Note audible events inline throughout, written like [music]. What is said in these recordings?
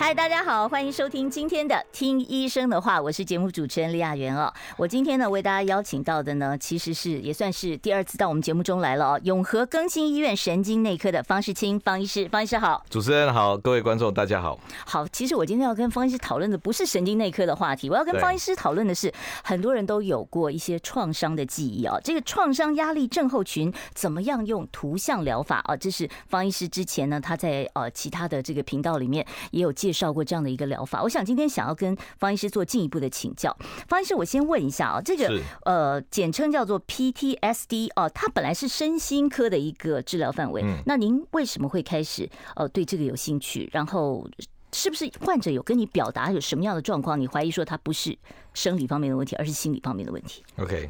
嗨，大家好，欢迎收听今天的《听医生的话》，我是节目主持人李雅媛哦。我今天呢为大家邀请到的呢，其实是也算是第二次到我们节目中来了哦。永和更新医院神经内科的方世清方医师，方医师好。主持人好，各位观众大家好。好，其实我今天要跟方医师讨论的不是神经内科的话题，我要跟方医师讨论的是很多人都有过一些创伤的记忆啊。这个创伤压力症候群怎么样用图像疗法啊？这是方医师之前呢他在呃其他的这个频道里面也有介。介绍过这样的一个疗法，我想今天想要跟方医师做进一步的请教。方医师，我先问一下啊，这个呃，简称叫做 PTSD 哦，它本来是身心科的一个治疗范围。那您为什么会开始呃对这个有兴趣？然后是不是患者有跟你表达有什么样的状况？你怀疑说他不是生理方面的问题，而是心理方面的问题？OK，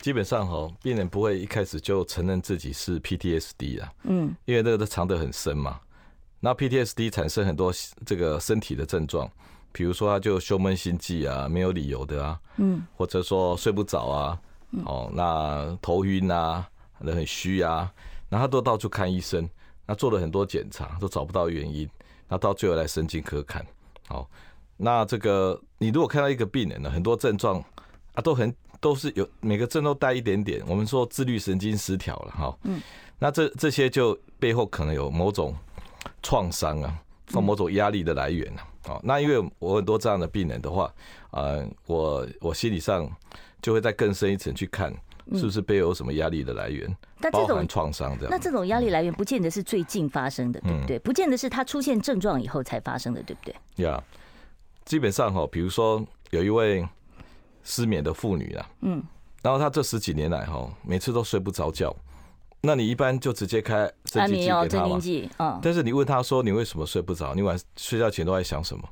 基本上哈，病人不会一开始就承认自己是 PTSD 啊，嗯，因为那个都藏得很深嘛。那 PTSD 产生很多这个身体的症状，比如说他就胸闷心悸啊，没有理由的啊，嗯，或者说睡不着啊，哦，那头晕啊，人很虚啊，那他都到处看医生，那做了很多检查都找不到原因，那到最后来神经科看，好，那这个你如果看到一个病人呢，很多症状啊都很都是有每个症都带一点点，我们说自律神经失调了哈，嗯，那这这些就背后可能有某种。创伤啊，或某种压力的来源啊，好，那因为我很多这样的病人的话，呃，我我心理上就会再更深一层去看，是不是背后有什么压力的来源，包含创伤这样。那这种压力来源不见得是最近发生的，对不对？不见得是他出现症状以后才发生的，对不对？呀，基本上哈，比如说有一位失眠的妇女啊，嗯，然后她这十几年来哈，每次都睡不着觉。那你一般就直接开镇静剂给他吗？但是你问他说，你为什么睡不着？你晚睡觉前都在想什么？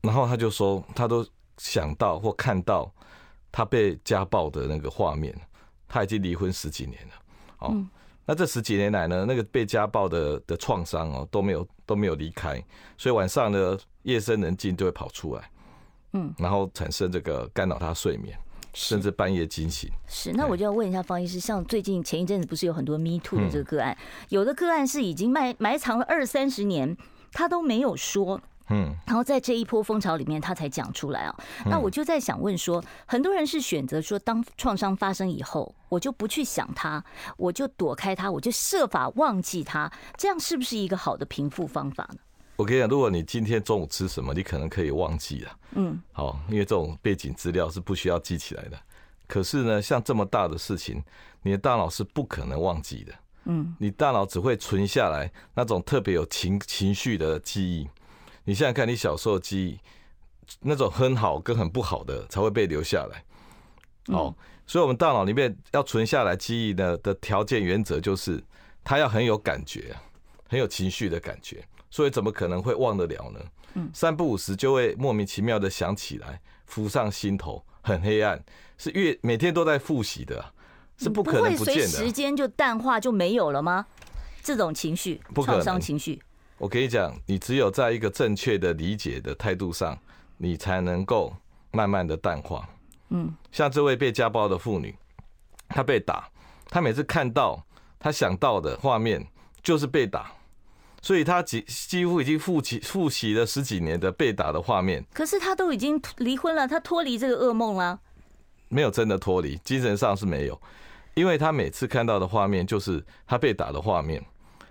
然后他就说他都想到或看到他被家暴的那个画面。他已经离婚十几年了，哦，那这十几年来呢，那个被家暴的的创伤哦都没有都没有离开，所以晚上呢夜深人静就会跑出来，嗯，然后产生这个干扰他睡眠。甚至半夜惊醒。是，那我就要问一下方医师，像最近前一阵子不是有很多 Me Too 的这个个案，有的个案是已经埋埋藏了二三十年，他都没有说，嗯，然后在这一波风潮里面，他才讲出来啊。那我就在想问说，很多人是选择说，当创伤发生以后，我就不去想他，我就躲开他，我就设法忘记他，这样是不是一个好的平复方法呢？我跟你讲，如果你今天中午吃什么，你可能可以忘记了。嗯，好，因为这种背景资料是不需要记起来的。可是呢，像这么大的事情，你的大脑是不可能忘记的。嗯，你大脑只会存下来那种特别有情情绪的记忆。你想想看，你小时候记忆那种很好跟很不好的才会被留下来。哦，所以我们大脑里面要存下来记忆的的条件原则就是，它要很有感觉，很有情绪的感觉。所以怎么可能会忘得了呢？嗯，三不五时就会莫名其妙的想起来，浮上心头，很黑暗，是越每天都在复习的，是不可能不见的。随时间就淡化就没有了吗？这种情绪，创伤情绪。我跟你讲，你只有在一个正确的理解的态度上，你才能够慢慢的淡化。嗯，像这位被家暴的妇女，她被打，她每次看到她想到的画面就是被打。所以他几几乎已经复习复习了十几年的被打的画面。可是他都已经离婚了，他脱离这个噩梦了？没有真的脱离，精神上是没有，因为他每次看到的画面就是他被打的画面，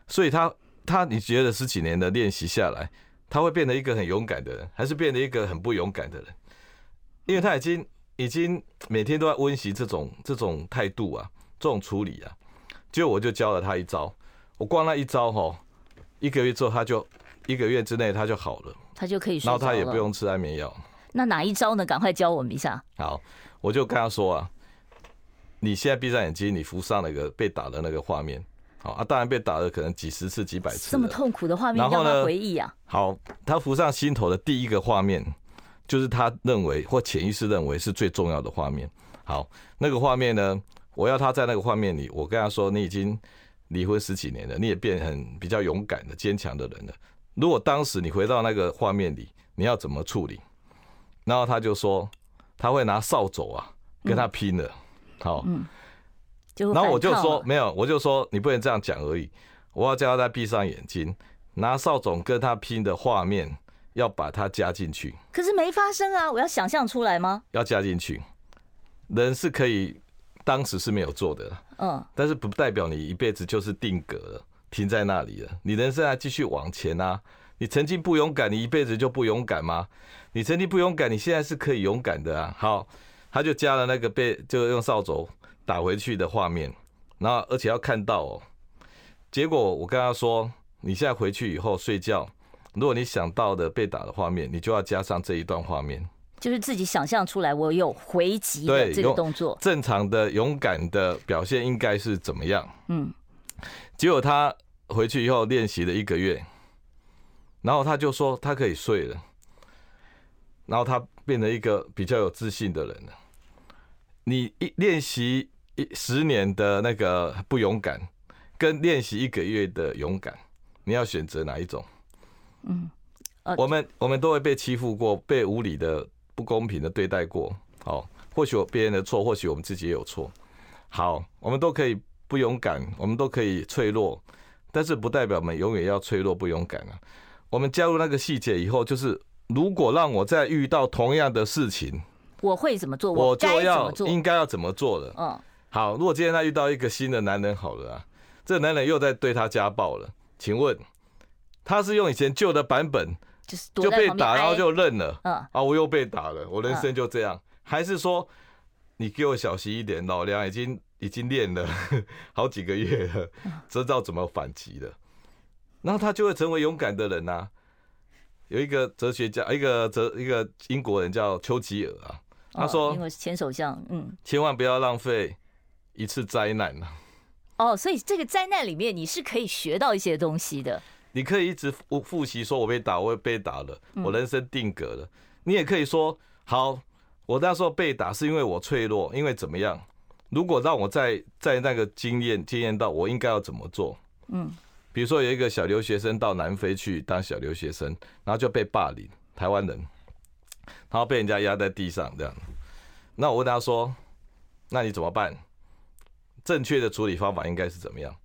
所以他他你觉得十几年的练习下来，他会变得一个很勇敢的人，还是变得一个很不勇敢的人？因为他已经已经每天都在温习这种这种态度啊，这种处理啊。结果我就教了他一招，我光那一招哈。一个月之后，他就一个月之内他就好了，他就可以睡，然后他也不用吃安眠药。那哪一招呢？赶快教我们一下。好，我就跟他说啊，你现在闭上眼睛，你浮上那个被打的那个画面。好啊，当然被打了可能几十次、几百次，这么痛苦的画面然后呢回忆啊。好，他浮上心头的第一个画面，就是他认为或潜意识认为是最重要的画面。好，那个画面呢，我要他在那个画面里，我跟他说，你已经。离婚十几年了，你也变很比较勇敢的、坚强的人了。如果当时你回到那个画面里，你要怎么处理？然后他就说他会拿扫帚啊跟他拼了，好嗯，然后我就说没有，我就说你不能这样讲而已，我要叫他闭上眼睛，拿扫帚跟他拼的画面要把它加进去。可是没发生啊，我要想象出来吗？要加进去，人是可以当时是没有做的，嗯，但是不代表你一辈子就是定格了。停在那里了，你人生还继续往前啊！你曾经不勇敢，你一辈子就不勇敢吗？你曾经不勇敢，你现在是可以勇敢的啊！好，他就加了那个被就用扫帚打回去的画面，然后而且要看到哦。结果我跟他说，你现在回去以后睡觉，如果你想到的被打的画面，你就要加上这一段画面，就是自己想象出来我有回击的这个动作。正常的勇敢的表现应该是怎么样？嗯。结果他回去以后练习了一个月，然后他就说他可以睡了，然后他变成一个比较有自信的人了。你一练习一十年的那个不勇敢，跟练习一个月的勇敢，你要选择哪一种？嗯，我们我们都会被欺负过，被无理的不公平的对待过。好，或许别人的错，或许我们自己也有错。好，我们都可以。不勇敢，我们都可以脆弱，但是不代表我们永远要脆弱不勇敢啊。我们加入那个细节以后，就是如果让我再遇到同样的事情，我会怎么做？我就要应该要怎么做了？嗯，好。如果今天他遇到一个新的男人，好了啊，这男人又在对他家暴了，请问他是用以前旧的版本，就是就被打然后就认了？嗯，啊，我又被打了，我人生就这样？还是说你给我小心一点，老梁已经。已经练了 [laughs] 好几个月了，知道怎么反击了，然后他就会成为勇敢的人呐。有一个哲学家，一个哲一个英国人叫丘吉尔啊，他说，因为前首相，嗯，千万不要浪费一次灾难呐。哦，所以这个灾难里面你是可以学到一些东西的。你可以一直复复习，说我被打，我被打了，我人生定格了。你也可以说，好，我那时候被打是因为我脆弱，因为怎么样？如果让我在在那个经验经验到我应该要怎么做，嗯，比如说有一个小留学生到南非去当小留学生，然后就被霸凌，台湾人，然后被人家压在地上这样，那我问他说，那你怎么办？正确的处理方法应该是怎么样？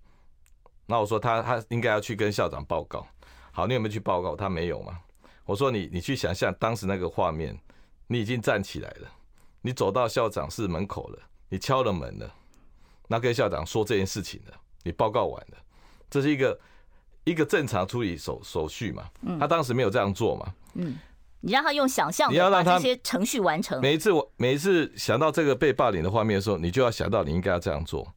那我说他他应该要去跟校长报告。好，你有没有去报告？他没有嘛？我说你你去想象当时那个画面，你已经站起来了，你走到校长室门口了。你敲了门了，那跟校长说这件事情了，你报告完了，这是一个一个正常处理手手续嘛？他当时没有这样做嘛？嗯，你让他用想象，你要让他这些程序完成。每一次我每一次想到这个被霸凌的画面的时候，你就要想到你应该要这样做。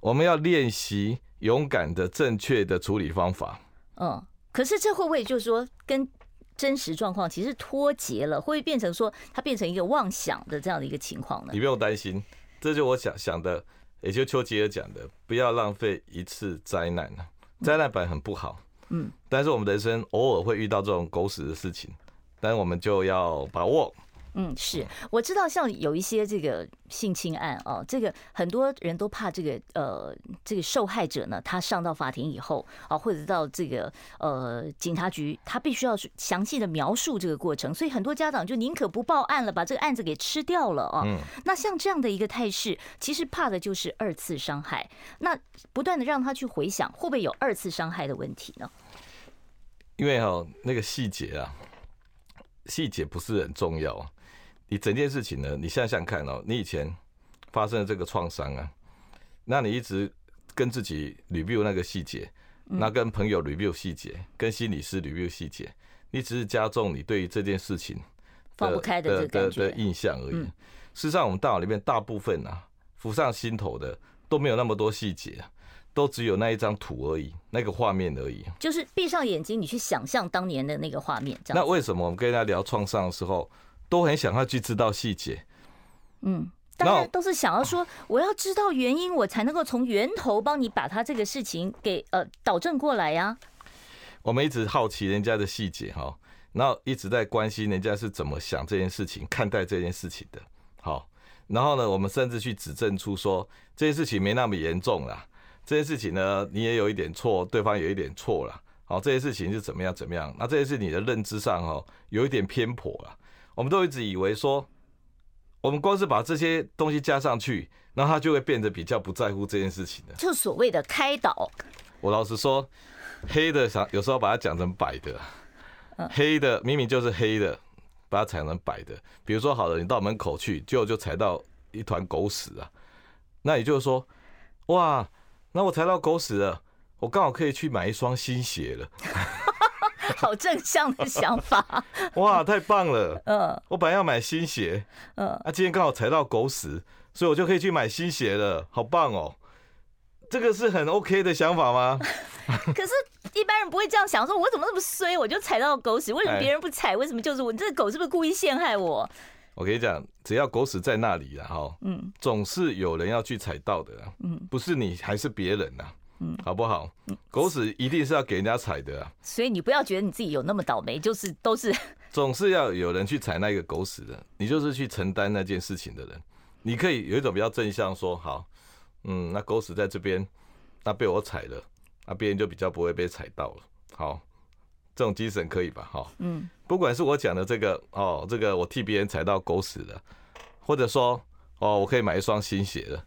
我们要练习勇敢的正确的处理方法。嗯，可是这会不会就是说跟真实状况其实脱节了？会不会变成说它变成一个妄想的这样的一个情况呢？你不用担心。这就我想想的，也就丘吉尔讲的，不要浪费一次灾难了。灾难本来很不好，嗯，但是我们人生偶尔会遇到这种狗屎的事情，但我们就要把握。嗯，是我知道，像有一些这个性侵案哦，这个很多人都怕这个呃，这个受害者呢，他上到法庭以后啊，或者到这个呃警察局，他必须要详细的描述这个过程，所以很多家长就宁可不报案了，把这个案子给吃掉了啊。嗯。那像这样的一个态势，其实怕的就是二次伤害。那不断的让他去回想，会不会有二次伤害的问题呢？因为哈，那个细节啊，细节不是很重要。你整件事情呢？你想想看哦，你以前发生的这个创伤啊，那你一直跟自己 review 那个细节，那跟朋友 review 细节，跟心理师 review 细节，你只是加重你对于这件事情放不开的的的印象而已。事实上，我们大脑里面大部分啊，浮上心头的都没有那么多细节，都只有那一张图而已，那个画面而已。就是闭上眼睛，你去想象当年的那个画面。这样。那为什么我们跟大家聊创伤的时候？都很想要去知道细节，嗯，大家都是想要说，我要知道原因，我才能够从源头帮你把他这个事情给呃导正过来呀。我们一直好奇人家的细节哈，然后一直在关心人家是怎么想这件事情、看待这件事情的。好，然后呢，我们甚至去指证出说这件事情没那么严重啦，这件事情呢，你也有一点错，对方有一点错了。好，这些事情是怎么样怎么样？那这些是你的认知上哦有一点偏颇了。我们都一直以为说，我们光是把这些东西加上去，那他就会变得比较不在乎这件事情的。就所谓的开导。我老实说，黑的想有时候把它讲成白的，黑的明明就是黑的，把它踩成白的。比如说，好了，你到门口去，结果就踩到一团狗屎啊，那也就是说，哇，那我踩到狗屎了，我刚好可以去买一双新鞋了。[laughs] 好正向的想法，[laughs] 哇，太棒了！嗯，我本来要买新鞋，嗯，啊，今天刚好踩到狗屎，所以我就可以去买新鞋了，好棒哦！这个是很 OK 的想法吗？[laughs] 可是，一般人不会这样想，说我怎么那么衰，我就踩到狗屎，为什么别人不踩？为什么就是我？这个狗是不是故意陷害我？我跟你讲，只要狗屎在那里了哈，嗯，总是有人要去踩到的，嗯，不是你还是别人呐。嗯，好不好？狗屎一定是要给人家踩的啊，所以你不要觉得你自己有那么倒霉，就是都是 [laughs] [laughs] 总是要有人去踩那个狗屎的，你就是去承担那件事情的人。你可以有一种比较正向说，好，嗯，那狗屎在这边，那被我踩了，那别人就比较不会被踩到了。好，这种精神可以吧？好，嗯，不管是我讲的这个哦，这个我替别人踩到狗屎的，或者说哦，我可以买一双新鞋的，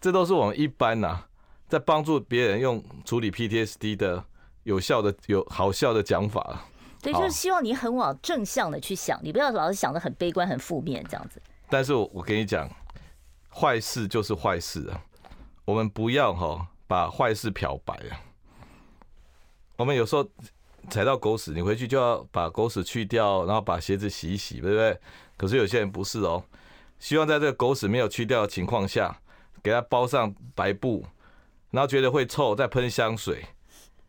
这都是我们一般呐、啊。在帮助别人用处理 PTSD 的有效的、有好笑的讲法。对，就是希望你很往正向的去想，你不要老是想的很悲观、很负面这样子。但是我我跟你讲，坏事就是坏事啊，我们不要哈把坏事漂白啊。我们有时候踩到狗屎，你回去就要把狗屎去掉，然后把鞋子洗一洗，对不对？可是有些人不是哦，希望在这个狗屎没有去掉的情况下，给它包上白布。然后觉得会臭，再喷香水，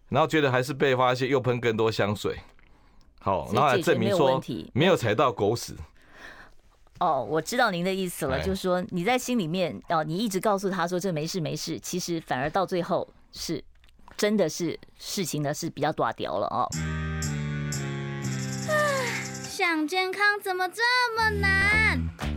然后觉得还是被发现，又喷更多香水。好，然后来证明说没有踩到狗屎。哦，我知道您的意思了，就是说你在心里面哦，你一直告诉他说这没事没事，其实反而到最后是真的是事情呢是比较大掉了哦。想健康怎么这么难？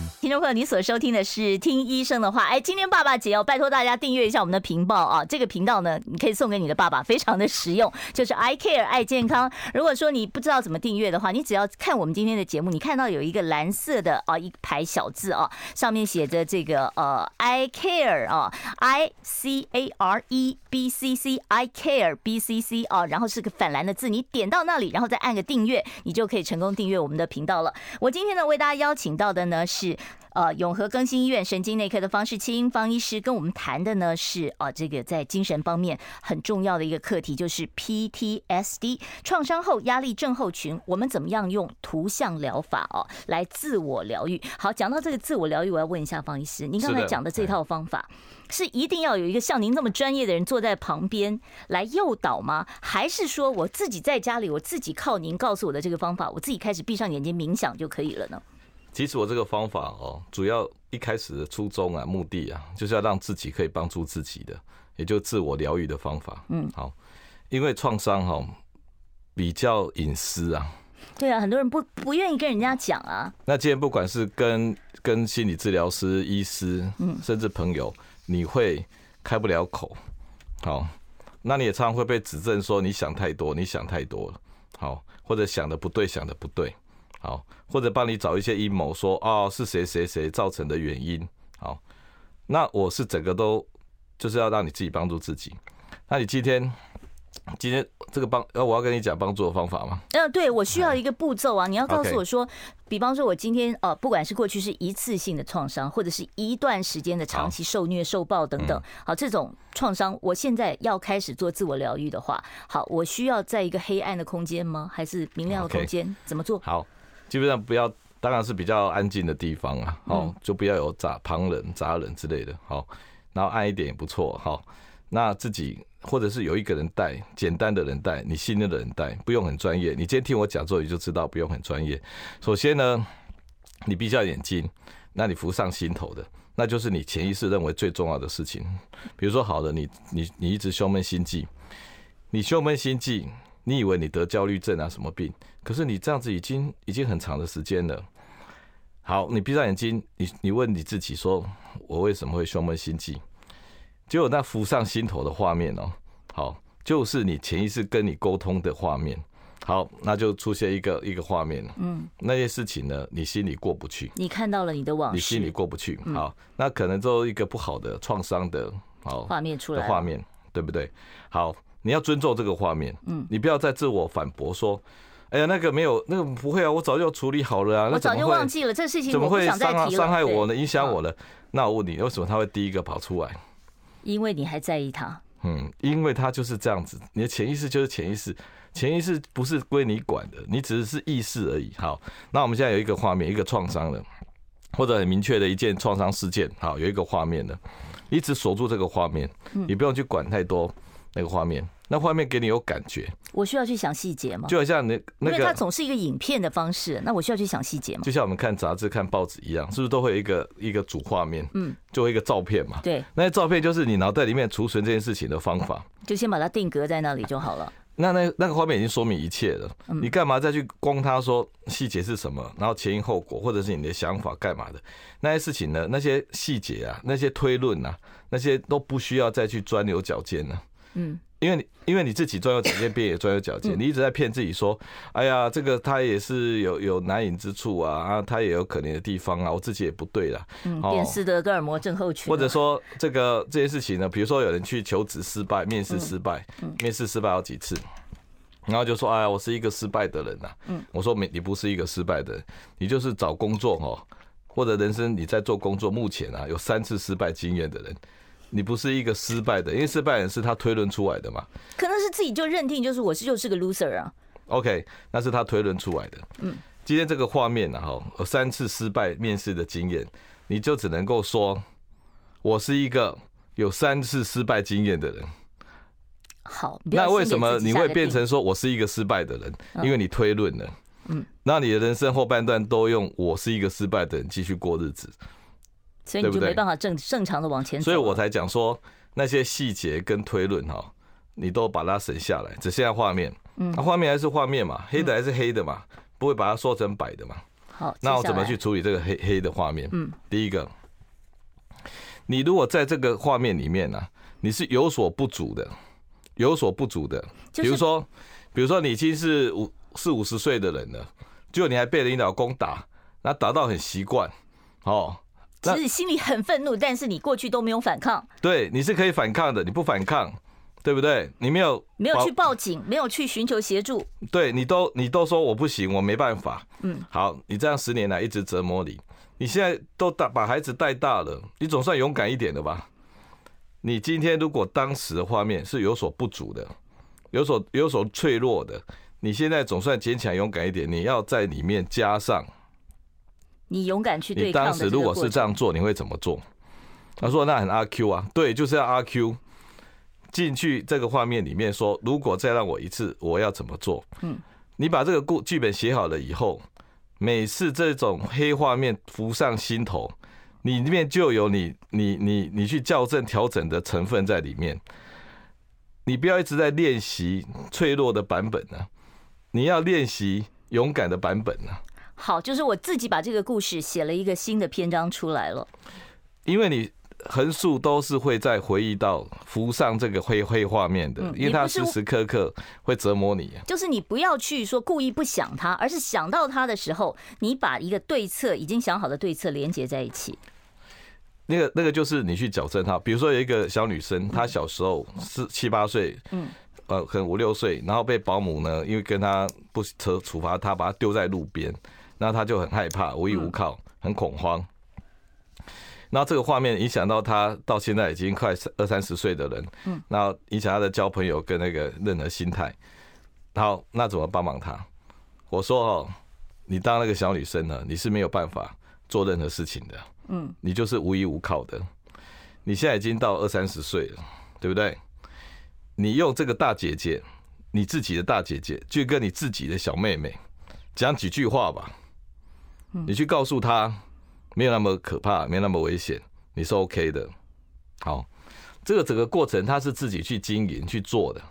听众朋友，你所收听的是《听医生的话》。哎，今天爸爸节哦，拜托大家订阅一下我们的频道啊！这个频道呢，你可以送给你的爸爸，非常的实用，[laughs] 就是 I Care 爱健康。如果说你不知道怎么订阅的话，你只要看我们今天的节目，你看到有一个蓝色的啊一排小字啊，上面写着这个呃 I Care 啊，I C A R E B C C I Care B C C 啊，然后是个反蓝的字，你点到那里，然后再按个订阅，你就可以成功订阅我们的频道了。我今天呢，为大家邀请到的呢是。呃，永和更新医院神经内科的方世清方医师跟我们谈的呢是啊、呃，这个在精神方面很重要的一个课题，就是 PTSD 创伤后压力症候群，我们怎么样用图像疗法哦来自我疗愈？好，讲到这个自我疗愈，我要问一下方医师，您刚才讲的这套方法是一定要有一个像您这么专业的人坐在旁边来诱导吗？还是说我自己在家里，我自己靠您告诉我的这个方法，我自己开始闭上眼睛冥想就可以了呢？其实我这个方法哦，主要一开始的初衷啊、目的啊，就是要让自己可以帮助自己的，也就自我疗愈的方法。嗯，好，因为创伤哈比较隐私啊。对啊，很多人不不愿意跟人家讲啊。那既然不管是跟跟心理治疗师、医师，嗯，甚至朋友，你会开不了口。好，那你也常常会被指正说你想太多，你想太多了。好，或者想的不对，想的不对。好，或者帮你找一些阴谋，说哦是谁谁谁造成的原因。好，那我是整个都就是要让你自己帮助自己。那你今天今天这个帮呃，我要跟你讲帮助的方法吗？嗯，对，我需要一个步骤啊。你要告诉我说，比方说我今天呃，不管是过去是一次性的创伤，或者是一段时间的长期受虐受暴等等，好，这种创伤，我现在要开始做自我疗愈的话，好，我需要在一个黑暗的空间吗？还是明亮的空间？怎么做？好。基本上不要，当然是比较安静的地方啊，哦，就不要有杂旁人、杂人之类的，好，然后暗一点也不错，好，那自己或者是有一个人带，简单的人带，你信任的人带，不用很专业。你今天听我讲之后，你就知道不用很专业。首先呢，你闭上眼睛，那你浮上心头的，那就是你潜意识认为最重要的事情。比如说，好的，你你你一直胸闷心悸，你胸闷心悸，你以为你得焦虑症啊什么病？可是你这样子已经已经很长的时间了。好，你闭上眼睛，你你问你自己说，我为什么会胸闷心悸？结果那浮上心头的画面哦，好，就是你潜意识跟你沟通的画面。好，那就出现一个一个画面。嗯，那些事情呢，你心里过不去。你看到了你的往事，你心里过不去。好，那可能就一个不好的创伤的，好画面出来的画面，对不对？好，你要尊重这个画面。嗯，你不要再自我反驳说。哎呀，那个没有，那个不会啊，我早就处理好了啊。我早就忘记了这事情，怎么会伤伤害我呢？影响我了？那我问你，为什么他会第一个跑出来？因为你还在意他。嗯，因为他就是这样子，你的潜意识就是潜意识，潜意识不是归你管的，你只是是意识而已。好，那我们现在有一个画面，一个创伤的，或者很明确的一件创伤事件。好，有一个画面的，一直锁住这个画面，你不用去管太多那个画面。那画面给你有感觉，我需要去想细节吗？就好像那那个，因为它总是一个影片的方式，那我需要去想细节吗？就像我们看杂志、看报纸一样，是不是都会有一个一个主画面？嗯，就会一个照片嘛。对，那些照片就是你脑袋里面储存这件事情的方法，就先把它定格在那里就好了。那那那个画面已经说明一切了，你干嘛再去光他说细节是什么，然后前因后果，或者是你的想法干嘛的那些事情呢？那些细节啊，那些推论啊，那些都不需要再去钻牛角尖了。嗯。因为你因为你自己钻牛角尖，别人也钻牛角尖，你一直在骗自己说，哎呀，这个他也是有有难言之处啊，啊，他也有可怜的地方啊，我自己也不对啦。嗯，变斯德哥尔摩症候群。或者说这个这件事情呢，比如说有人去求职失败，面试失败，面试失败好几次，然后就说，哎呀，我是一个失败的人呐。嗯，我说没，你不是一个失败的人，你就是找工作哦，或者人生你在做工作，目前啊有三次失败经验的人。你不是一个失败的，因为失败人是他推论出来的嘛。可能是自己就认定就是我是就是个 loser 啊。OK，那是他推论出来的。嗯，今天这个画面呢，哈，三次失败面试的经验，你就只能够说，我是一个有三次失败经验的人。好，那为什么你会变成说我是一个失败的人？因为你推论了。嗯，那你的人生后半段都用我是一个失败的人继续过日子。所以你就没办法正正常的往前走，所以我才讲说那些细节跟推论哈，你都把它省下来，只剩下画面。嗯，画面还是画面嘛，黑的还是黑的嘛，不会把它说成白的嘛。好，那我怎么去处理这个黑黑的画面？嗯，第一个，你如果在这个画面里面呢，你是有所不足的，有所不足的，比如说，比如说你已经是五四五十岁的人了，结果你还被人老公打，那打到很习惯，哦。其实心里很愤怒，但是你过去都没有反抗。对，你是可以反抗的，你不反抗，对不对？你没有没有去报警，没有去寻求协助。对，你都你都说我不行，我没办法。嗯，好，你这样十年来一直折磨你，你现在都大把孩子带大了，你总算勇敢一点了吧？你今天如果当时的画面是有所不足的，有所有所脆弱的，你现在总算坚强勇敢一点，你要在里面加上。你勇敢去对抗。你当时如果是这样做，你会怎么做？他说：“那很阿 Q 啊，对，就是要阿 Q 进去这个画面里面说，如果再让我一次，我要怎么做？”嗯，你把这个故剧本写好了以后，每次这种黑画面浮上心头，你里面就有你你你你去校正调整的成分在里面。你不要一直在练习脆弱的版本呢，你要练习勇敢的版本呢。好，就是我自己把这个故事写了一个新的篇章出来了。因为你横竖都是会在回忆到浮上这个灰黑画面的，因为它时时刻刻会折磨你。就是你不要去说故意不想他，而是想到他的时候，你把一个对策已经想好的对策连接在一起。那个那个就是你去矫正他，比如说有一个小女生，她小时候是七八岁，嗯，呃，可能五六岁，然后被保姆呢，因为跟她不处处罚她，把她丢在路边。那他就很害怕，无依无靠，很恐慌。那这个画面影响到他，到现在已经快二三十岁的人，嗯，那影响他的交朋友跟那个任何心态。好，那怎么帮忙他？我说哦，你当那个小女生呢，你是没有办法做任何事情的，嗯，你就是无依无靠的。你现在已经到二三十岁了，对不对？你用这个大姐姐，你自己的大姐姐，去跟你自己的小妹妹讲几句话吧。你去告诉他，没有那么可怕，没有那么危险，你是 OK 的。好，这个整个过程他是自己去经营去做的。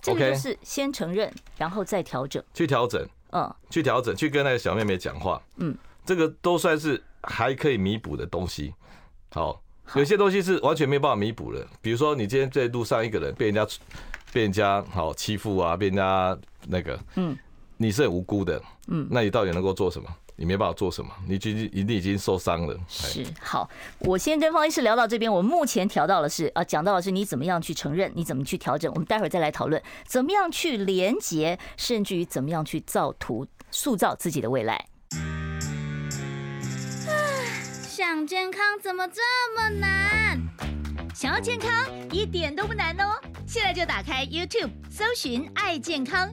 这个就是先承认，然后再调整，去调整，嗯，去调整，去跟那个小妹妹讲话，嗯，这个都算是还可以弥补的东西。好，有些东西是完全没有办法弥补的，比如说你今天在路上一个人被人家被人家好欺负啊，被人家那个，嗯，你是很无辜的，嗯，那你到底能够做什么？你没办法做什么，你就一定已经受伤了。是好，我先跟方医师聊到这边，我目前调到的是啊，讲到的是你怎么样去承认，你怎么去调整。我们待会儿再来讨论怎么样去连接，甚至于怎么样去造图，塑造自己的未来。想健康怎么这么难？想要健康一点都不难哦，现在就打开 YouTube，搜寻“爱健康”，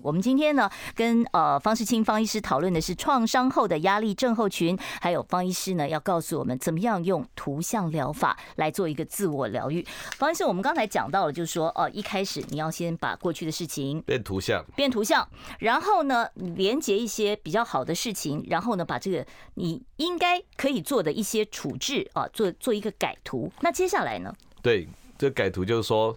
我们今天呢，跟呃方世清方医师讨论的是创伤后的压力症候群，还有方医师呢要告诉我们怎么样用图像疗法来做一个自我疗愈。方医师，我们刚才讲到了，就是说哦，一开始你要先把过去的事情变图像，变图像，然后呢连接一些比较好的事情，然后呢把这个你应该可以做的一些处置啊，做做一个改图。那接下来呢？对，这改图就是说，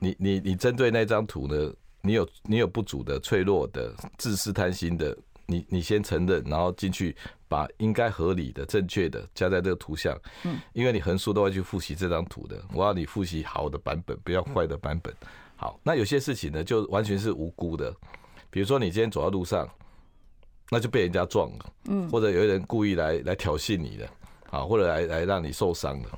你你你针对那张图呢？你有你有不足的、脆弱的、自私贪心的，你你先承认，然后进去把应该合理的、正确的加在这个图像。嗯，因为你横竖都会去复习这张图的，我要你复习好的版本，不要坏的版本。好，那有些事情呢，就完全是无辜的，比如说你今天走在路上，那就被人家撞了，嗯，或者有人故意来来挑衅你的，啊，或者来来让你受伤的，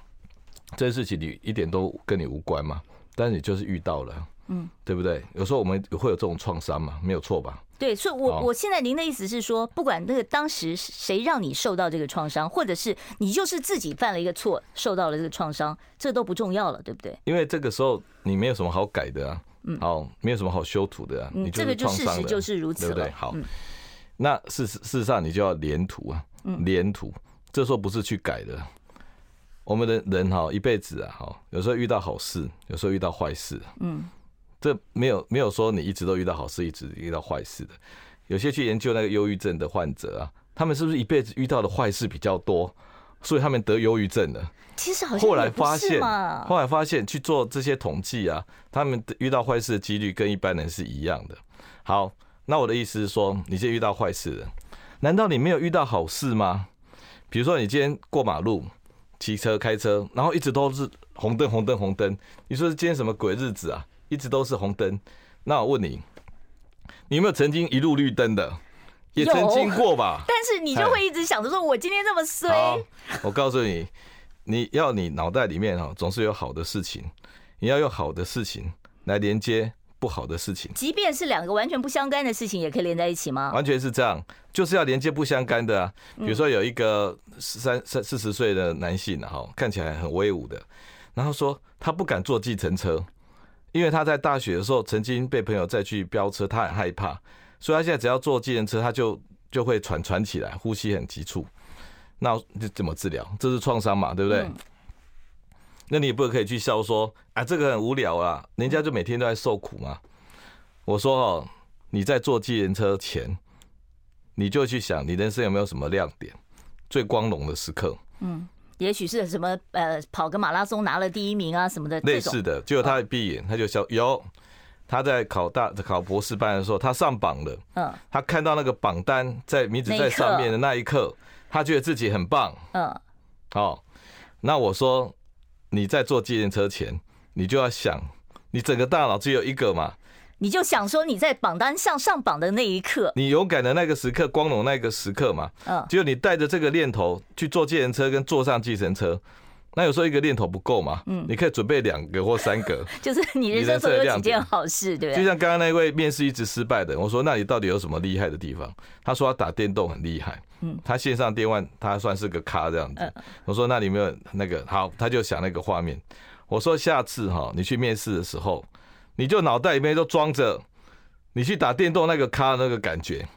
这些事情你一点都跟你无关嘛，但是你就是遇到了。嗯，对不对？有时候我们会有这种创伤嘛，没有错吧？对，所以我，我我现在您的意思是说，不管那个当时谁让你受到这个创伤，或者是你就是自己犯了一个错，受到了这个创伤，这都不重要了，对不对？因为这个时候你没有什么好改的啊，嗯，好，没有什么好修图的啊，嗯，这个就事实就是如此，对不对？好，那事实事实上你就要连图啊，连图，这时候不是去改的。我们的人哈一辈子啊，哈，有时候遇到好事，有时候遇到坏事，嗯。这没有没有说你一直都遇到好事，一直遇到坏事的。有些去研究那个忧郁症的患者啊，他们是不是一辈子遇到的坏事比较多，所以他们得忧郁症了？其实好像后来发现，后来发现去做这些统计啊，他们遇到坏事的几率跟一般人是一样的。好，那我的意思是说，你现在遇到坏事了，难道你没有遇到好事吗？比如说你今天过马路、骑车、开车，然后一直都是红灯、红灯、红灯，你说今天什么鬼日子啊？一直都是红灯，那我问你，你有没有曾经一路绿灯的？也曾经过吧。[laughs] 但是你就会一直想着说，我今天这么衰。我告诉你，你要你脑袋里面哈，总是有好的事情，你要用好的事情来连接不好的事情。即便是两个完全不相干的事情，也可以连在一起吗？完全是这样，就是要连接不相干的啊。比如说有一个三三四十岁的男性哈，看起来很威武的，然后说他不敢坐计程车。因为他在大学的时候曾经被朋友再去飙车，他很害怕，所以他现在只要坐计程车，他就就会喘喘起来，呼吸很急促。那这怎么治疗？这是创伤嘛，对不对？那你也不可以去笑说啊，这个很无聊啊，人家就每天都在受苦嘛。我说哦，你在坐计程车前，你就去想，你人生有没有什么亮点，最光荣的时刻？嗯。也许是什么呃，跑个马拉松拿了第一名啊什么的。类似的，结果他一闭眼，他就笑。有他在考大考博士班的时候，他上榜了。嗯。他看到那个榜单在名字在上面的那一刻，他觉得自己很棒。嗯。好，那我说你在坐计程车前，你就要想，你整个大脑只有一个嘛。你就想说你在榜单上上榜的那一刻，你勇敢的那个时刻，光荣那个时刻嘛。嗯，就你带着这个念头去坐计程车跟坐上计程车，那有时候一个念头不够嘛，嗯，你可以准备两个或三个，[laughs] 就是你人生做有几件好事，对不对？就像刚刚那位面试一直失败的，我说那你到底有什么厉害的地方？他说他打电动很厉害，嗯，他线上电玩他算是个咖这样子。我说那你有没有那个好？他就想那个画面。我说下次哈，你去面试的时候，你就脑袋里面都装着你去打电动那个咖那个感觉，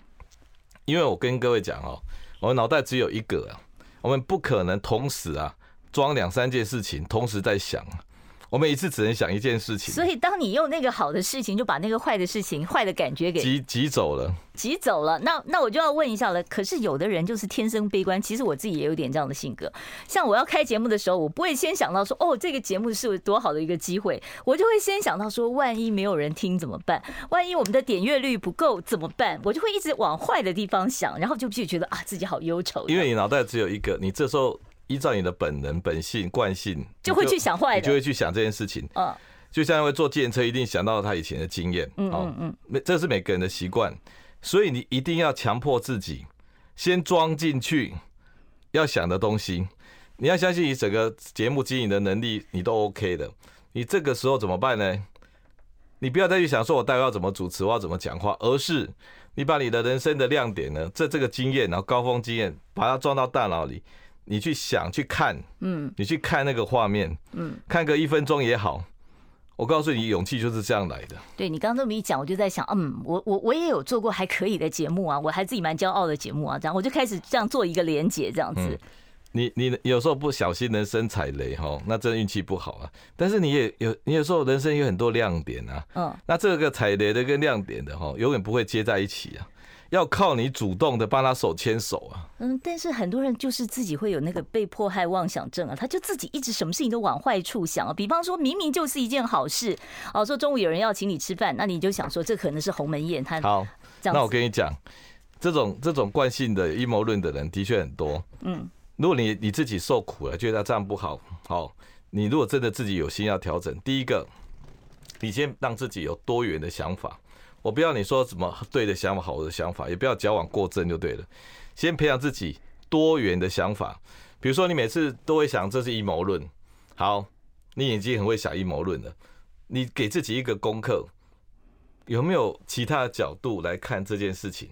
因为我跟各位讲哦，我们脑袋只有一个啊，我们不可能同时啊。装两三件事情同时在想，我们一次只能想一件事情。所以，当你用那个好的事情，就把那个坏的事情、坏的感觉给挤挤走了，挤走了。那那我就要问一下了。可是有的人就是天生悲观，其实我自己也有点这样的性格。像我要开节目的时候，我不会先想到说，哦，这个节目是多好的一个机会，我就会先想到说，万一没有人听怎么办？万一我们的点阅率不够怎么办？我就会一直往坏的地方想，然后就就觉得啊，自己好忧愁。因为你脑袋只有一个，你这时候。依照你的本能、本性、惯性，就会去想坏的，就会去想这件事情。嗯，就像因为坐计程车，一定想到他以前的经验。嗯嗯嗯，这是每个人的习惯，所以你一定要强迫自己先装进去要想的东西。你要相信你整个节目经营的能力，你都 OK 的。你这个时候怎么办呢？你不要再去想说我待会要怎么主持，我要怎么讲话，而是你把你的人生的亮点呢，这这个经验，然后高峰经验，把它装到大脑里。你去想去看，嗯，你去看那个画面，嗯，看个一分钟也好。我告诉你，勇气就是这样来的。对，你刚刚这么一讲，我就在想，嗯，我我我也有做过还可以的节目啊，我还自己蛮骄傲的节目啊，这样我就开始这样做一个连结，这样子。嗯、你你有时候不小心人生踩雷哈，那真运气不好啊。但是你也有，你有时候人生有很多亮点啊，嗯，那这个踩雷的跟亮点的哈，永远不会接在一起啊。要靠你主动的帮他手牵手啊！嗯，但是很多人就是自己会有那个被迫害妄想症啊，他就自己一直什么事情都往坏处想啊。比方说明明就是一件好事，哦，说中午有人要请你吃饭，那你就想说这可能是鸿门宴。他好，那我跟你讲，这种这种惯性的阴谋论的人的确很多。嗯，如果你你自己受苦了，觉得这样不好，好，你如果真的自己有心要调整，第一个，你先让自己有多元的想法。我不要你说什么对的想法、好的想法，也不要矫枉过正就对了。先培养自己多元的想法，比如说你每次都会想这是阴谋论，好，你已经很会想阴谋论了。你给自己一个功课，有没有其他的角度来看这件事情？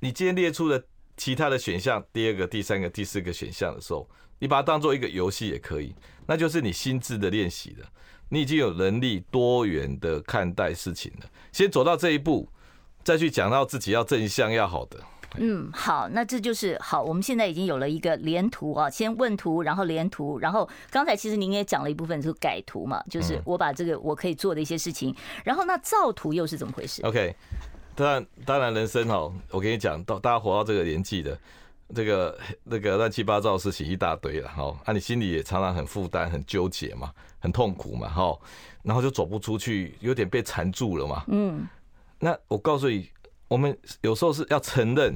你今天列出了其他的选项，第二个、第三个、第四个选项的时候，你把它当做一个游戏也可以，那就是你心智的练习了。你已经有能力多元的看待事情了，先走到这一步，再去讲到自己要正向要好的。嗯，好，那这就是好。我们现在已经有了一个连图啊，先问图，然后连图，然后刚才其实您也讲了一部分，就是改图嘛，就是我把这个我可以做的一些事情，然后那造图又是怎么回事？OK，当然当然人生哦，我跟你讲，到大家活到这个年纪的。这个那个乱七八糟的事情一大堆了，哈，啊，你心里也常常很负担、很纠结嘛，很痛苦嘛，哈，然后就走不出去，有点被缠住了嘛。嗯，那我告诉你，我们有时候是要承认，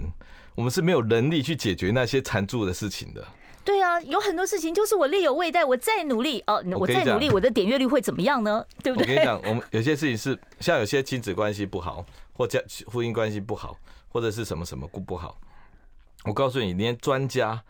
我们是没有能力去解决那些缠住的事情的。对啊，有很多事情就是我力有未逮，我再努力哦，我再努力，我的点阅率会怎么样呢？对不对？我跟你讲，我们有些事情是像有些亲子关系不好，或家婚姻关系不好，或者是什么什么不不好。我告诉你，连专家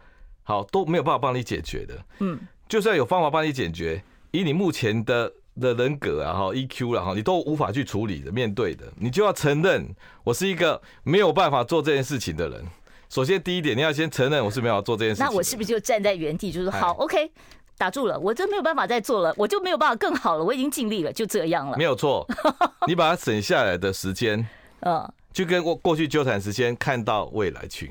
好都没有办法帮你解决的。嗯，就算有方法帮你解决，以你目前的的人格啊，哈 EQ 了哈，你都无法去处理的，面对的，你就要承认，我是一个没有办法做这件事情的人。首先第一点，你要先承认我是没有做这件事情。那我是不是就站在原地，就是好，OK，打住了，我真没有办法再做了，我就没有办法更好了，我已经尽力了，就这样了。没有错，你把它省下来的时间，[laughs] 嗯，就跟过过去纠缠时间，看到未来去。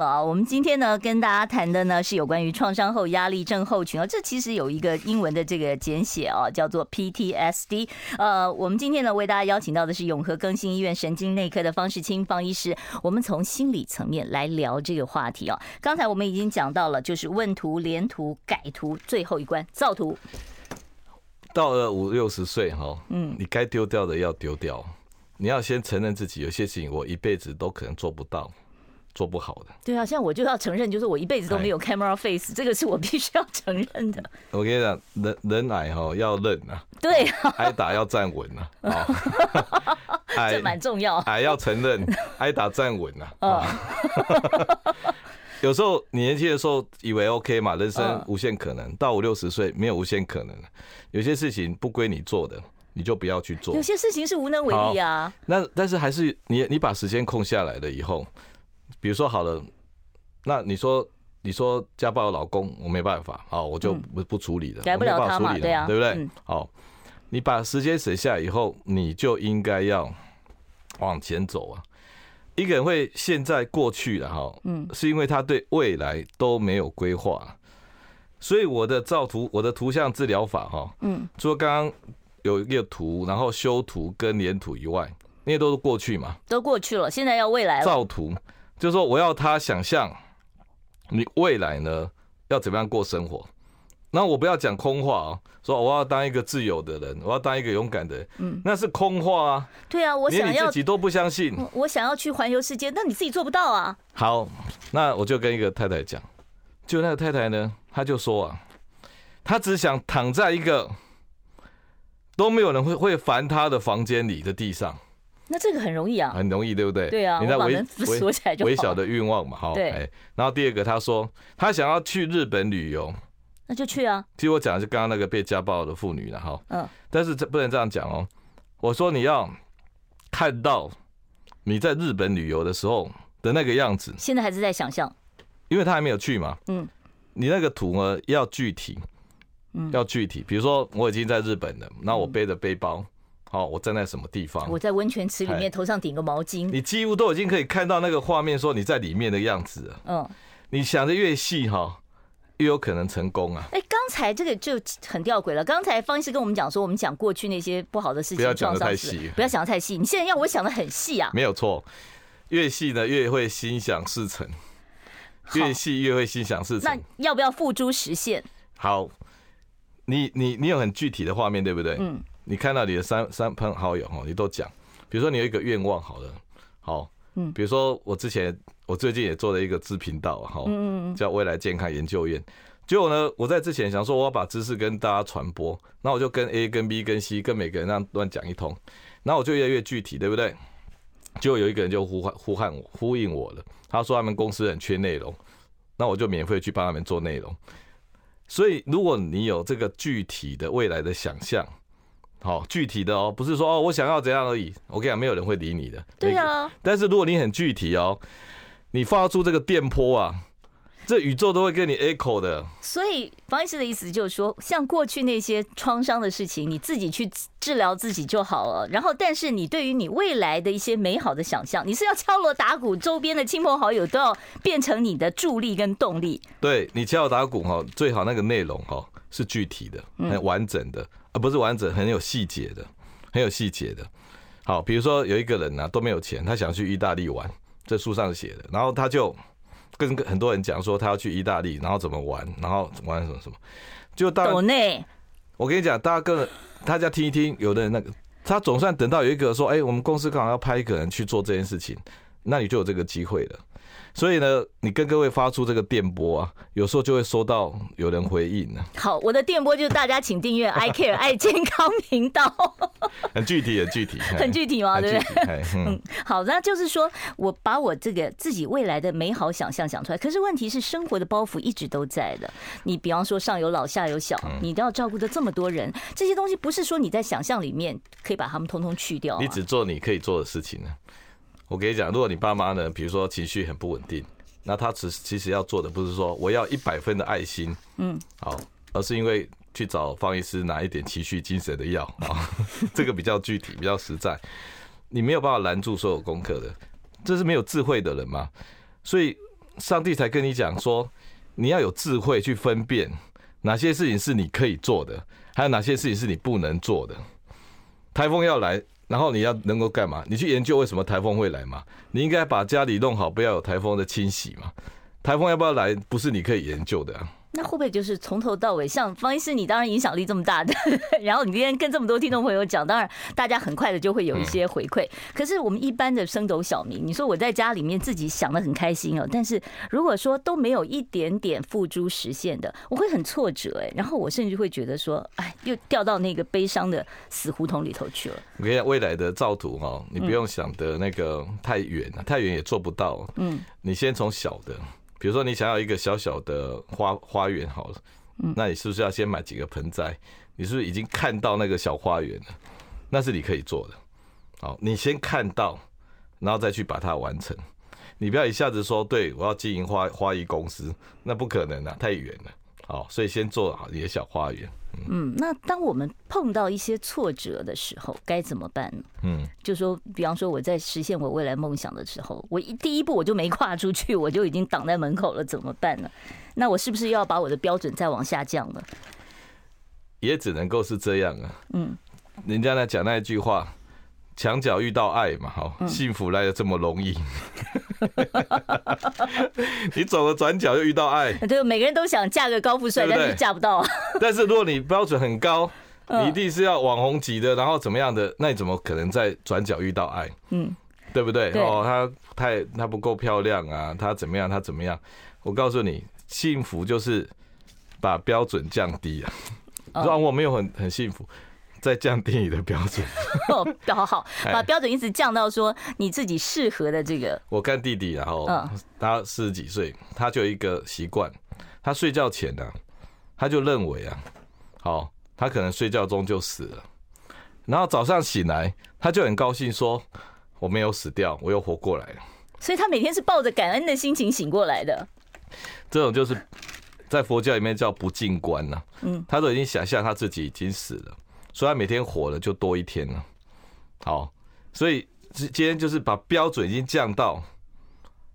啊，我们今天呢跟大家谈的呢是有关于创伤后压力症候群啊，这其实有一个英文的这个简写啊，叫做 PTSD。呃，我们今天呢为大家邀请到的是永和更新医院神经内科的方世清方医师，我们从心理层面来聊这个话题啊。刚才我们已经讲到了，就是问图、连图、改图，最后一关造图。到了五六十岁哈，嗯，你该丢掉的要丢掉，你要先承认自己有些事情我一辈子都可能做不到。做不好的，对啊，像我就要承认，就是我一辈子都没有 camera face，这个是我必须要承认的。[laughs] 我跟你讲，人人矮哈要认啊，对，挨打要站稳啊，[laughs] 这蛮重要。矮 [laughs] 要承认，挨打站稳啊。有时候你年轻的时候以为 OK 嘛，人生无限可能，到五六十岁没有无限可能，有些事情不归你做的，你就不要去做。有些事情是无能为力啊。那但是还是你你把时间空下来了以后。比如说好了，那你说你说家暴的老公，我没办法，好，我就不不处理了，改不了他嘛，对啊，对不对？好，你把时间省下以后，你就应该要往前走啊。一个人会现在过去了哈，嗯，是因为他对未来都没有规划，所以我的造图，我的图像治疗法哈，嗯，除了刚刚有一个图，然后修图跟连图以外，那些都是过去嘛，都过去了，现在要未来了，造图。就是说，我要他想象你未来呢要怎么样过生活。那我不要讲空话啊，说我要当一个自由的人，我要当一个勇敢的人，嗯，那是空话啊。对啊，我想要自己都不相信。我想要去环游世界，那你自己做不到啊。好，那我就跟一个太太讲，就那个太太呢，她就说啊，她只想躺在一个都没有人会会烦她的房间里的地上。那这个很容易啊，很容易，对不对？对啊，你在微微微小的愿望嘛，好。对。然后第二个，他说他想要去日本旅游，那就去啊。其实我讲的是刚刚那个被家暴的妇女了哈。嗯。但是这不能这样讲哦。我说你要看到你在日本旅游的时候的那个样子。现在还是在想象。因为他还没有去嘛。嗯。你那个图呢要具体，嗯，要具体。比如说我已经在日本了，那我背着背包。好，我站在什么地方？我在温泉池里面，头上顶个毛巾。你几乎都已经可以看到那个画面，说你在里面的样子了。嗯，你想的越细哈，越有可能成功啊。哎，刚才这个就很吊诡了。刚才方医师跟我们讲说，我们讲过去那些不好的事情，不要讲的太细，不要想的太细。你现在要我想的很细啊？没有错，越细呢越会心想事成，越细越会心想事成。那要不要付诸实现？好，你你你有很具体的画面，对不对？嗯。你看到你的三三朋好友哈，你都讲，比如说你有一个愿望，好了，好，嗯，比如说我之前我最近也做了一个知频道哈，叫未来健康研究院，结果呢，我在之前想说我要把知识跟大家传播，那我就跟 A 跟 B 跟 C 跟每个人那样乱讲一通，然后我就越来越具体，对不对？结果有一个人就呼唤呼喊我呼应我了，他说他们公司很缺内容，那我就免费去帮他们做内容。所以如果你有这个具体的未来的想象。好，具体的哦，不是说哦，我想要怎样而已。我跟你讲，没有人会理你的。对啊。但是如果你很具体哦，你发出这个电波啊，这宇宙都会跟你 echo 的。所以方医师的意思就是说，像过去那些创伤的事情，你自己去治疗自己就好了。然后，但是你对于你未来的一些美好的想象，你是要敲锣打鼓，周边的亲朋好友都要变成你的助力跟动力。对，你敲锣打鼓哈，最好那个内容哈是具体的、很完整的。而不是完整，很有细节的，很有细节的。好，比如说有一个人呢、啊、都没有钱，他想去意大利玩，这书上写的。然后他就跟很多人讲说他要去意大利，然后怎么玩，然后玩什么什么。就到内，我跟你讲，大家跟大家听一听，有的人那个他总算等到有一个说，哎，我们公司刚好要派一个人去做这件事情，那你就有这个机会了。所以呢，你跟各位发出这个电波啊，有时候就会收到有人回应呢。好，我的电波就是大家请订阅 I Care [laughs] 爱健康频道。很具体，很具体，[laughs] 很具体嘛？对不对？嗯，好，那就是说我把我这个自己未来的美好想象想出来，可是问题是生活的包袱一直都在的。你比方说上有老下有小，你都要照顾的这么多人，这些东西不是说你在想象里面可以把他们通通去掉。你只做你可以做的事情呢。我跟你讲，如果你爸妈呢，比如说情绪很不稳定，那他其实其实要做的不是说我要一百分的爱心，嗯，好，而是因为去找方医师拿一点情绪精神的药 [laughs] 啊，这个比较具体，比较实在。你没有办法拦住所有功课的，这是没有智慧的人嘛。所以上帝才跟你讲说，你要有智慧去分辨哪些事情是你可以做的，还有哪些事情是你不能做的。台风要来，然后你要能够干嘛？你去研究为什么台风会来嘛？你应该把家里弄好，不要有台风的侵袭嘛。台风要不要来，不是你可以研究的啊。那会不会就是从头到尾，像方医师，你当然影响力这么大的，[laughs] 然后你今天跟这么多听众朋友讲，当然大家很快的就会有一些回馈。可是我们一般的升斗小民，你说我在家里面自己想的很开心哦，但是如果说都没有一点点付诸实现的，我会很挫折哎，然后我甚至会觉得说，哎，又掉到那个悲伤的死胡同里头去了。我跟你讲，未来的造图哈，你不用想的那个太远了，太远也做不到。嗯，你先从小的。比如说，你想要一个小小的花花园，好了，那你是不是要先买几个盆栽？你是不是已经看到那个小花园了？那是你可以做的。好，你先看到，然后再去把它完成。你不要一下子说，对，我要经营花花艺公司，那不可能啊，太远了。好，所以先做好你的小花园。嗯，那当我们碰到一些挫折的时候，该怎么办呢？嗯，就说，比方说我在实现我未来梦想的时候，我一第一步我就没跨出去，我就已经挡在门口了，怎么办呢？那我是不是要把我的标准再往下降呢？也只能够是这样啊。嗯，人家呢讲那一句话。墙角遇到爱嘛，好，幸福来的这么容易。[laughs] 你走了转角就遇到爱，[laughs] 对，每个人都想嫁个高富帅，但是嫁不到。[laughs] 但是如果你标准很高，你一定是要网红级的，然后怎么样的，那你怎么可能在转角遇到爱？嗯，对不对？哦，他太他不够漂亮啊，他怎么样？他怎么样？我告诉你，幸福就是把标准降低啊。让我没有很很幸福。再降低你的标准 [laughs] 哦，好好把标准一直降到说你自己适合的这个。我看弟弟，然后他四十几岁，他就有一个习惯，他睡觉前呢，他就认为啊，好，他可能睡觉中就死了，然后早上醒来，他就很高兴说我没有死掉，我又活过来了。所以他每天是抱着感恩的心情醒过来的。这种就是在佛教里面叫不净观呐，嗯，他都已经想象他自己已经死了。所以他每天活了就多一天了，好，所以今天就是把标准已经降到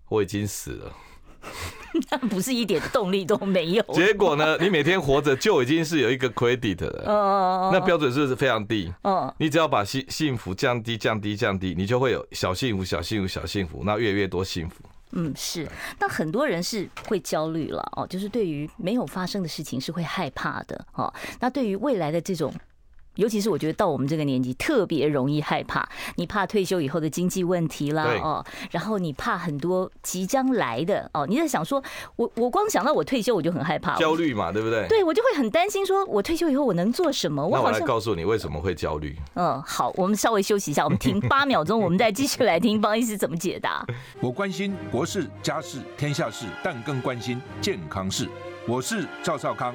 我已经死了，[laughs] 那不是一点动力都没有。结果呢，你每天活着就已经是有一个 credit 了，那标准是不是非常低？你只要把幸幸福降低、降低、降低，你就会有小幸福、小幸福、小幸福，那越来越多幸福。嗯，是。那很多人是会焦虑了哦，就是对于没有发生的事情是会害怕的哦。那对于未来的这种。尤其是我觉得到我们这个年纪特别容易害怕，你怕退休以后的经济问题啦，哦，然后你怕很多即将来的哦，你在想说，我我光想到我退休我就很害怕，焦虑嘛，对不对？对，我就会很担心，说我退休以后我能做什么？我好像，那我来告诉你为什么会焦虑。嗯，好，我们稍微休息一下，我们停 [laughs] 八秒钟，我们再继续来听方医师怎么解答。我关心国事、家事、天下事，但更关心健康事。我是赵少康。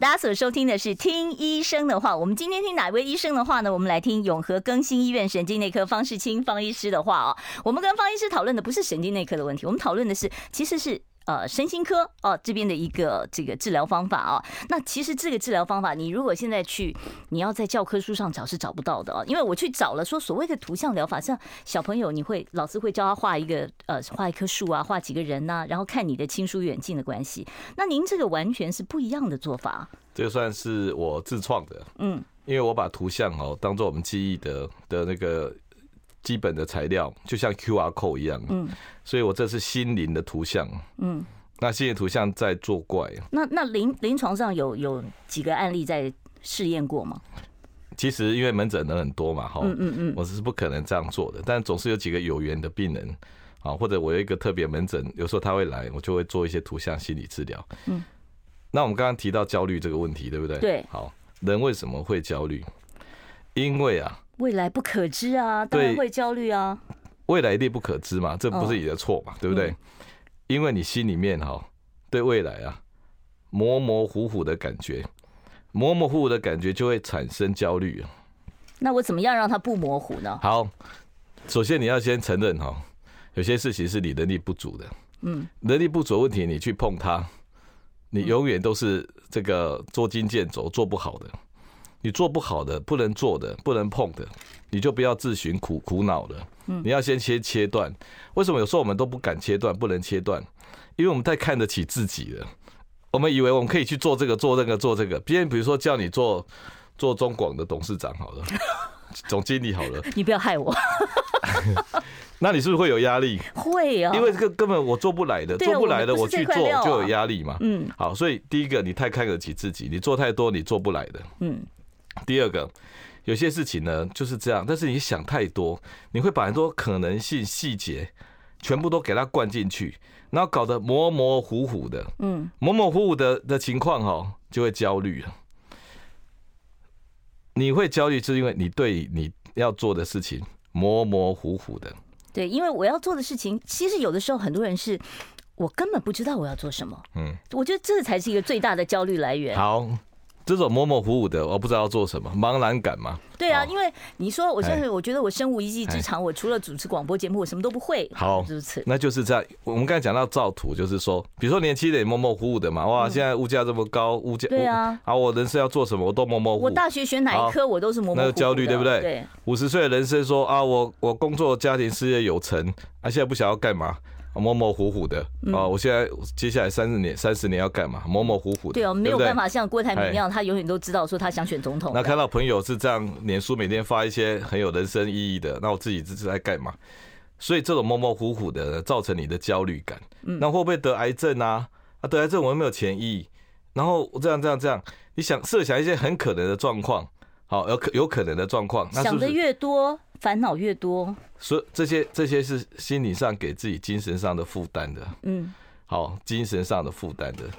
大家所收听的是《听医生的话》，我们今天听哪位医生的话呢？我们来听永和更新医院神经内科方世清方医师的话哦。我们跟方医师讨论的不是神经内科的问题，我们讨论的是其实是。呃，身心科哦，这边的一个这个治疗方法啊，那其实这个治疗方法，你如果现在去，你要在教科书上找是找不到的哦，因为我去找了，说所谓的图像疗法，像小朋友，你会老师会教他画一个呃，画一棵树啊，画几个人呐、啊，然后看你的亲疏远近的关系。那您这个完全是不一样的做法。这个算是我自创的，嗯，因为我把图像哦当做我们记忆的的那个。基本的材料就像 QR code 一样，嗯，所以我这是心灵的图像，嗯，那心灵图像在作怪。那那临临床上有有几个案例在试验过吗？其实因为门诊人很多嘛，哈，嗯嗯嗯，我是不可能这样做的，但总是有几个有缘的病人，啊，或者我有一个特别门诊，有时候他会来，我就会做一些图像心理治疗。嗯，那我们刚刚提到焦虑这个问题，对不对？对，好，人为什么会焦虑？因为啊。未来不可知啊，当然会焦虑啊。未来一定不可知嘛，这不是你的错嘛，对不对？因为你心里面哈对未来啊模模糊糊的感觉，模模糊糊的感觉就会产生焦虑。那我怎么样让它不模糊呢？好，首先你要先承认哈，有些事情是你能力不足的。嗯，能力不足的问题，你去碰它，你永远都是这个捉襟见肘，做不好的。你做不好的、不能做的、不能碰的，你就不要自寻苦苦恼了。你要先切切断。为什么有时候我们都不敢切断、不能切断？因为我们太看得起自己了。我们以为我们可以去做这个、做那个、做这个。别人比如说叫你做做中广的董事长好了，[laughs] 总经理好了，你不要害我。[laughs] 那你是不是会有压力？会啊，因为这个根本我做不来的，做不来的我去做就有压力嘛。嗯，好，所以第一个你太看得起自己，你做太多你做不来的。嗯。第二个，有些事情呢就是这样，但是你想太多，你会把很多可能性细节全部都给它灌进去，然后搞得模模糊糊的，嗯，模模糊糊的的情况哈，就会焦虑了。你会焦虑，是因为你对你要做的事情模模糊糊的。对，因为我要做的事情，其实有的时候很多人是我根本不知道我要做什么。嗯，我觉得这才是一个最大的焦虑来源。好。这种模模糊糊的，我不知道要做什么，茫然感嘛。对啊，因为你说，我现在我觉得我身无一技之长，我除了主持广播节目，我什么都不会。好，如此，那就是这样。我们刚才讲到造图，就是说，比如说年轻人模模糊糊的嘛，哇，现在物价这么高，物价对啊，啊，我人生要做什么，我都模模糊糊。我大学选哪一科，我都是模模糊糊。那个焦虑，对不对？对。五十岁的人生说啊，我我工作、家庭、事业有成，啊，现在不想要干嘛？模模糊糊的啊！我现在接下来三十年，三十年要干嘛？模模糊糊的。对哦，没有办法像郭台铭一样，他永远都知道说他想选总统。那看到朋友是这样，脸书每天发一些很有人生意义的，那我自己这是在干嘛？所以这种模模糊糊的造成你的焦虑感。那会不会得癌症啊？啊，得癌症我又没有钱医，然后这样这样这样，你想设想一些很可能的状况，好，有可有可能的状况，想的越多。烦恼越多，所以这些这些是心理上给自己精神上的负担的。嗯，好，精神上的负担的。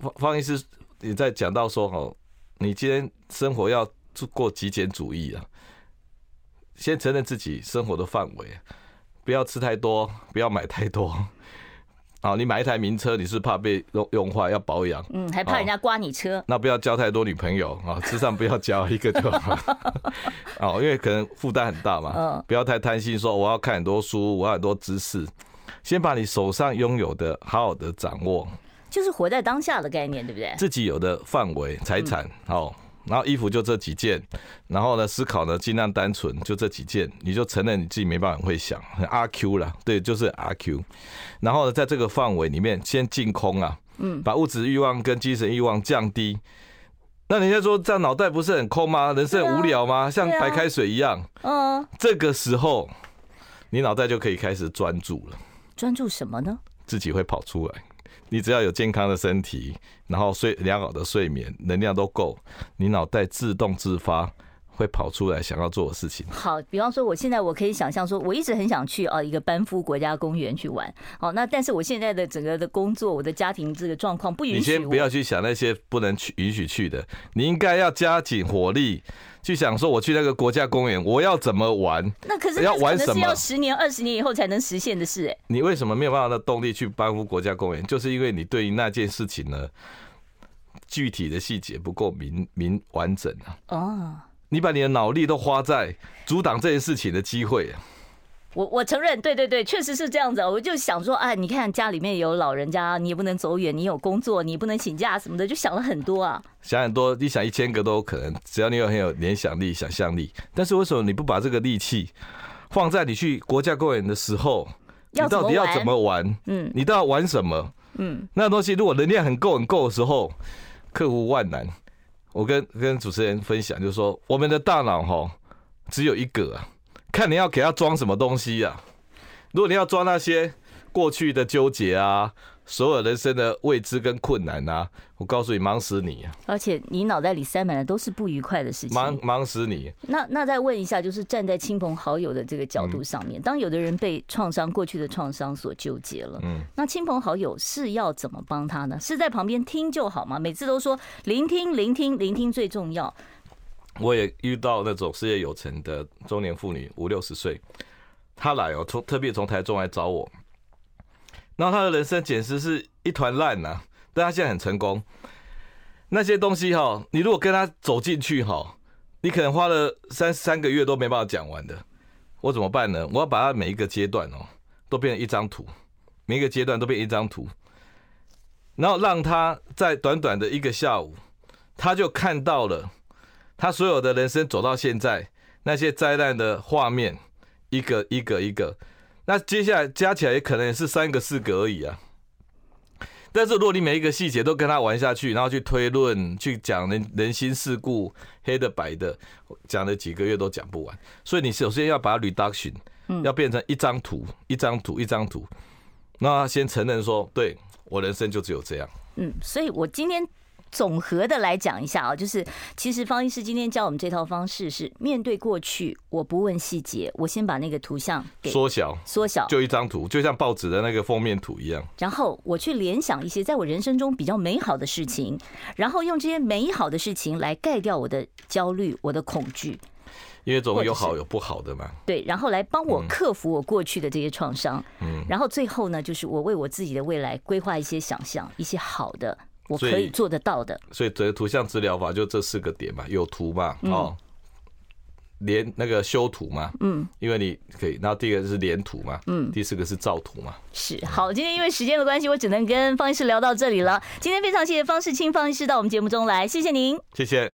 方方医师也在讲到说，哦，你今天生活要过极简主义啊，先承认自己生活的范围，不要吃太多，不要买太多。好，你买一台名车，你是怕被用用坏，要保养，嗯，还怕人家刮你车。那不要交太多女朋友啊，事实上不要交一个就好。[laughs] 哦，因为可能负担很大嘛。嗯，不要太贪心，说我要看很多书，我要很多知识。先把你手上拥有的好好的掌握，就是活在当下的概念，对不对？自己有的范围、财产，好。然后衣服就这几件，然后呢，思考呢尽量单纯，就这几件，你就承认你自己没办法会想，很阿 Q 了，对，就是阿 Q。然后呢，在这个范围里面先净空啊，嗯，把物质欲望跟精神欲望降低。那人家说这样脑袋不是很空吗？人生很无聊吗？像白开水一样。嗯，这个时候你脑袋就可以开始专注了。专注什么呢？自己会跑出来。你只要有健康的身体，然后睡良好的睡眠，能量都够，你脑袋自动自发会跑出来想要做的事情。好，比方说，我现在我可以想象说，我一直很想去啊一个班夫国家公园去玩。好，那但是我现在的整个的工作，我的家庭这个状况不允许。你先不要去想那些不能去允许去的，你应该要加紧火力。去想说，我去那个国家公园，我要怎么玩？那可是要玩什么？要十年、二十年以后才能实现的事。哎，你为什么没有办法的动力去班夫国家公园？就是因为你对于那件事情呢，具体的细节不够明明完整啊。哦，你把你的脑力都花在阻挡这件事情的机会。我我承认，对对对，确实是这样子。我就想说，哎，你看家里面有老人家，你也不能走远，你有工作，你不能请假什么的，就想了很多啊。想很多，你想一千个都有可能，只要你有很有联想力、想象力。但是为什么你不把这个力气放在你去国家公园的时候？你到底要怎么玩？嗯，你到底要玩什么？嗯，那东西如果能量很够很够的时候，克服万难。我跟跟主持人分享，就是说，我们的大脑哈只有一个啊。看你要给他装什么东西呀？如果你要装那些过去的纠结啊，所有人生的未知跟困难啊，我告诉你，忙死你！啊而且你脑袋里塞满的都是不愉快的事情，忙忙死你！那那再问一下，就是站在亲朋好友的这个角度上面，当有的人被创伤、过去的创伤所纠结了，嗯，那亲朋好友是要怎么帮他呢？是在旁边听就好吗？每次都说聆听、聆听、聆听最重要。我也遇到那种事业有成的中年妇女，五六十岁，她来哦，从特别从台中来找我，然后他的人生简直是一团烂呐，但他现在很成功。那些东西哈，你如果跟他走进去哈，你可能花了三三个月都没办法讲完的。我怎么办呢？我要把他每一个阶段哦，都变成一张图，每一个阶段都变一张图，然后让他在短短的一个下午，他就看到了他所有的人生走到现在那些灾难的画面，一个一个一个。那接下来加起来也可能也是三个四个而已啊。但是如果你每一个细节都跟他玩下去，然后去推论、去讲人人心世故、黑的白的，讲了几个月都讲不完。所以你首先要把它 reduction，要变成一张图、一张图、一张图。那先承认说，对，我人生就只有这样。嗯，所以我今天。总和的来讲一下啊，就是其实方医师今天教我们这套方式是面对过去，我不问细节，我先把那个图像给缩小，缩小就一张图，就像报纸的那个封面图一样。然后我去联想一些在我人生中比较美好的事情，然后用这些美好的事情来盖掉我的焦虑、我的恐惧。因为总有好有不好的嘛。对，然后来帮我克服我过去的这些创伤。嗯，然后最后呢，就是我为我自己的未来规划一些想象，一些好的。我可以做得到的，所以这个图像治疗法就这四个点嘛，有图嘛，哦，连那个修图嘛，嗯，因为你可以，然后第一个是连图嘛，嗯，第四个是照图嘛。是好，今天因为时间的关系，我只能跟方医师聊到这里了。今天非常谢谢方世清方医师到我们节目中来，谢谢您，谢谢。